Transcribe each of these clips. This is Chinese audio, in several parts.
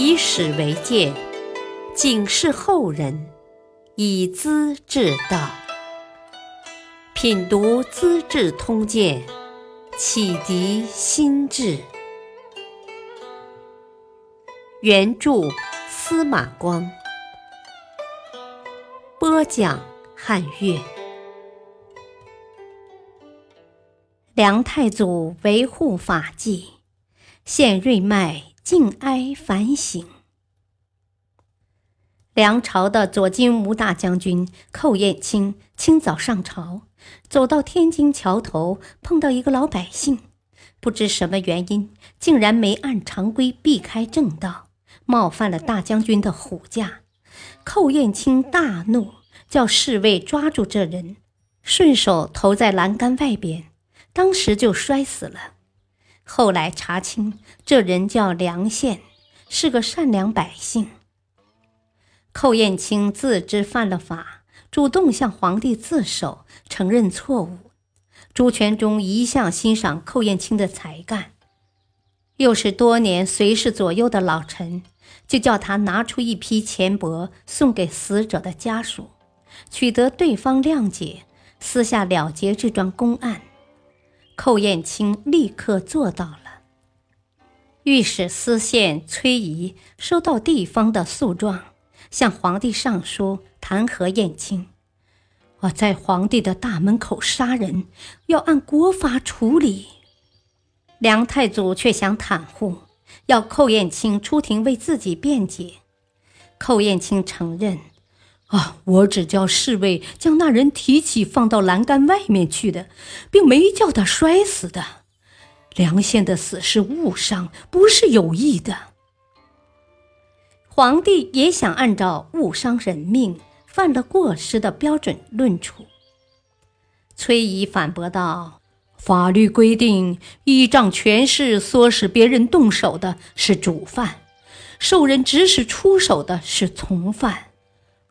以史为鉴，警示后人，以资治道。品读《资治通鉴》，启迪心智。原著司马光，播讲汉乐。梁太祖维护法纪，献瑞麦静哀反省。梁朝的左金吾大将军寇彦卿清早上朝，走到天津桥头，碰到一个老百姓，不知什么原因，竟然没按常规避开正道，冒犯了大将军的虎驾。寇彦卿大怒，叫侍卫抓住这人，顺手投在栏杆外边。当时就摔死了。后来查清，这人叫梁宪，是个善良百姓。寇彦卿自知犯了法，主动向皇帝自首，承认错误。朱全忠一向欣赏寇彦卿的才干，又是多年随侍左右的老臣，就叫他拿出一批钱帛送给死者的家属，取得对方谅解，私下了结这桩公案。寇彦卿立刻做到了。御史司宪崔仪收到地方的诉状，向皇帝上书弹劾彦卿：“我在皇帝的大门口杀人，要按国法处理。”梁太祖却想袒护，要寇彦卿出庭为自己辩解。寇彦卿承认。啊！我只叫侍卫将那人提起，放到栏杆外面去的，并没叫他摔死的。梁宪的死是误伤，不是有意的。皇帝也想按照误伤人命、犯了过失的标准论处。崔仪反驳道：“法律规定，依仗权势唆使别人动手的是主犯，受人指使出手的是从犯。”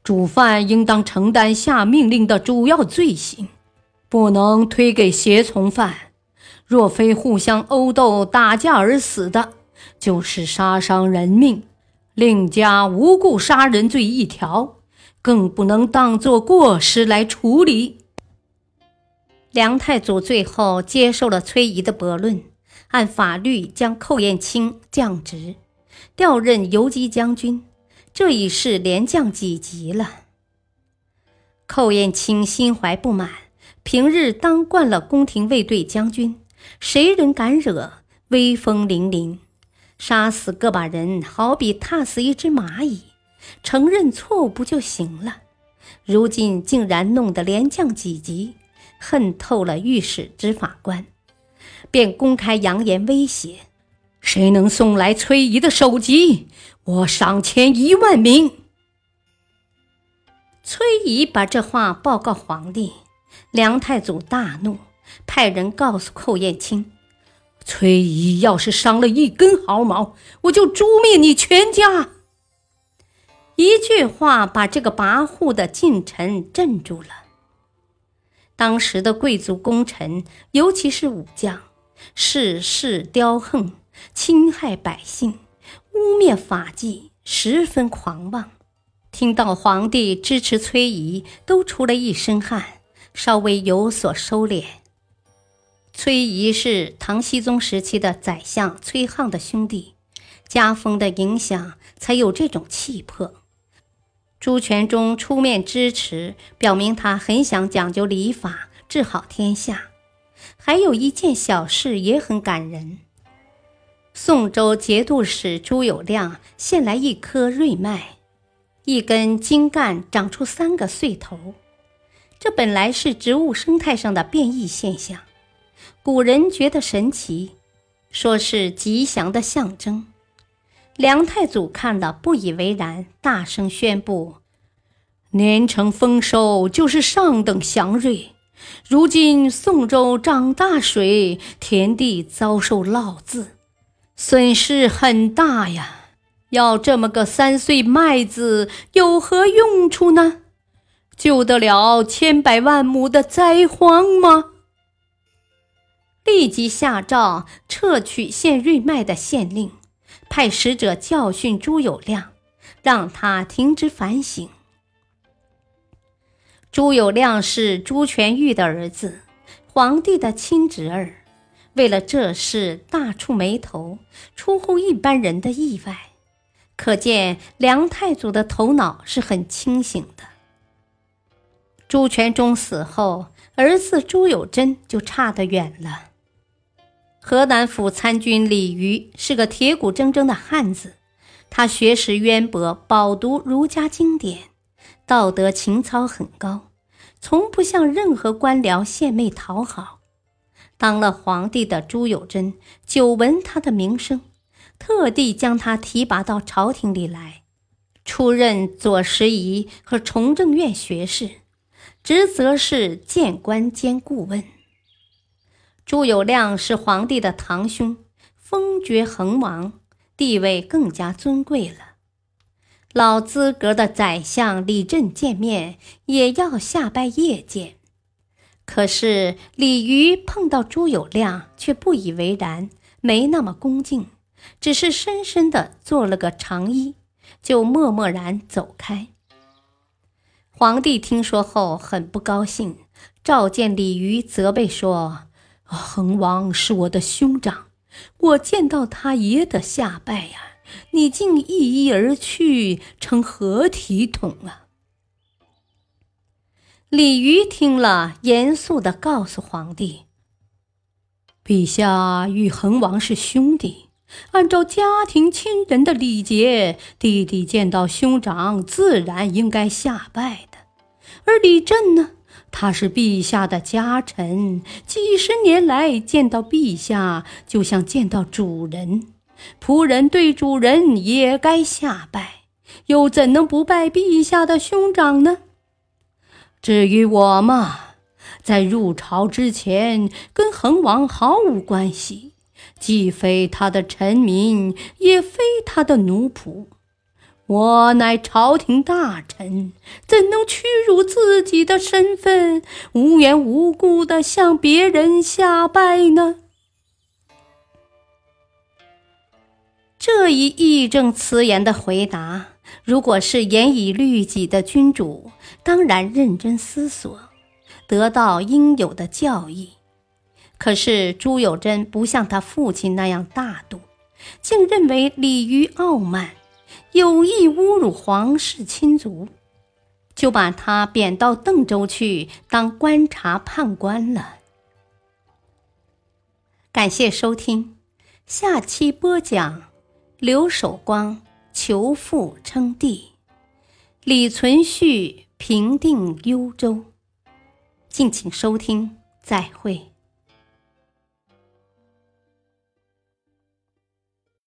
主犯应当承担下命令的主要罪行，不能推给胁从犯。若非互相殴斗、打架而死的，就是杀伤人命，另加无故杀人罪一条，更不能当作过失来处理。梁太祖最后接受了崔仪的驳论，按法律将寇彦卿降职，调任游击将军。这已是连降几级了。寇彦卿心怀不满，平日当惯了宫廷卫队将军，谁人敢惹，威风凛凛，杀死个把人好比踏死一只蚂蚁，承认错误不就行了？如今竟然弄得连降几级，恨透了御史执法官，便公开扬言威胁。谁能送来崔仪的首级，我赏钱一万名。崔仪把这话报告皇帝，梁太祖大怒，派人告诉寇彦卿：“崔仪要是伤了一根毫毛，我就诛灭你全家。”一句话把这个跋扈的近臣镇住了。当时的贵族功臣，尤其是武将，事事刁横。侵害百姓，污蔑法纪，十分狂妄。听到皇帝支持崔仪，都出了一身汗，稍微有所收敛。崔仪是唐僖宗时期的宰相崔沆的兄弟，家风的影响才有这种气魄。朱全忠出面支持，表明他很想讲究礼法，治好天下。还有一件小事也很感人。宋州节度使朱友谅献来一颗瑞麦，一根茎干长出三个穗头，这本来是植物生态上的变异现象，古人觉得神奇，说是吉祥的象征。梁太祖看了不以为然，大声宣布：年成丰收就是上等祥瑞，如今宋州涨大水，田地遭受涝渍。损失很大呀！要这么个三岁麦子有何用处呢？救得了千百万亩的灾荒吗？立即下诏撤去献瑞麦的县令，派使者教训朱友谅，让他停止反省。朱友谅是朱全玉的儿子，皇帝的亲侄儿，为了这事大触眉头，出乎一般人的意外。可见梁太祖的头脑是很清醒的。朱全忠死后，儿子朱友贞就差得远了。河南府参军李渔是个铁骨铮铮的汉子，他学识渊博，饱读儒家经典，道德情操很高，从不向任何官僚献媚讨好。当了皇帝的朱友贞久闻他的名声。特地将他提拔到朝廷里来，出任左拾遗和崇政院学士，职责是谏官兼顾问。朱友谅是皇帝的堂兄，封爵恒王，地位更加尊贵了。老资格的宰相李振见面也要下拜谒见，可是李渔碰到朱友谅却不以为然，没那么恭敬。只是深深的做了个长揖，就默默然走开。皇帝听说后很不高兴，召见李渔，责备说：“恒王是我的兄长，我见到他也得下拜呀，你竟一一而去，成何体统啊？”李渔听了，严肃的告诉皇帝：“陛下与恒王是兄弟。”按照家庭亲人的礼节，弟弟见到兄长自然应该下拜的。而李振呢，他是陛下的家臣，几十年来见到陛下就像见到主人，仆人对主人也该下拜，又怎能不拜陛下的兄长呢？至于我嘛，在入朝之前跟恒王毫无关系。既非他的臣民，也非他的奴仆，我乃朝廷大臣，怎能屈辱自己的身份，无缘无故的向别人下拜呢？这一义正辞严的回答，如果是严以律己的君主，当然认真思索，得到应有的教义。可是朱友贞不像他父亲那样大度，竟认为李渔傲慢，有意侮辱皇室亲族，就把他贬到邓州去当观察判官了。感谢收听，下期播讲刘守光求父称帝，李存勖平定幽州。敬请收听，再会。